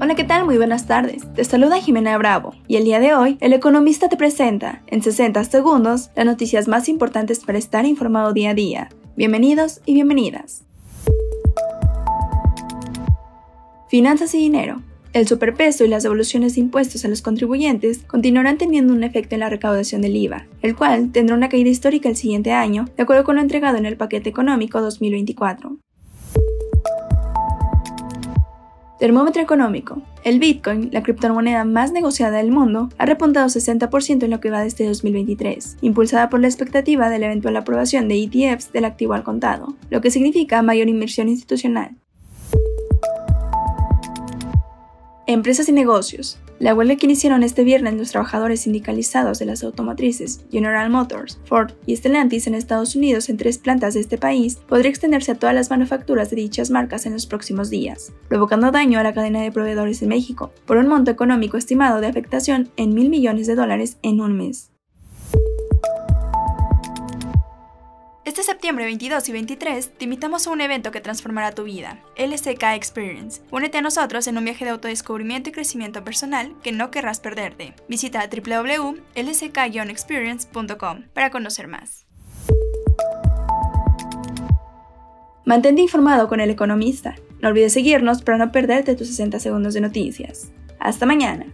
Hola, ¿qué tal? Muy buenas tardes. Te saluda Jimena Bravo y el día de hoy el economista te presenta en 60 segundos las noticias más importantes para estar informado día a día. Bienvenidos y bienvenidas. Finanzas y dinero. El superpeso y las devoluciones de impuestos a los contribuyentes continuarán teniendo un efecto en la recaudación del IVA, el cual tendrá una caída histórica el siguiente año, de acuerdo con lo entregado en el paquete económico 2024. Termómetro económico. El Bitcoin, la criptomoneda más negociada del mundo, ha repuntado 60% en lo que va desde 2023, impulsada por la expectativa de la eventual aprobación de ETFs del activo al contado, lo que significa mayor inversión institucional. Empresas y negocios. La huelga que iniciaron este viernes los trabajadores sindicalizados de las automotrices General Motors, Ford y Stellantis en Estados Unidos en tres plantas de este país podría extenderse a todas las manufacturas de dichas marcas en los próximos días, provocando daño a la cadena de proveedores en México, por un monto económico estimado de afectación en mil millones de dólares en un mes. Este septiembre 22 y 23 te invitamos a un evento que transformará tu vida, LCK Experience. Únete a nosotros en un viaje de autodescubrimiento y crecimiento personal que no querrás perderte. Visita www.lck-experience.com para conocer más. Mantente informado con el economista. No olvides seguirnos para no perderte tus 60 segundos de noticias. Hasta mañana.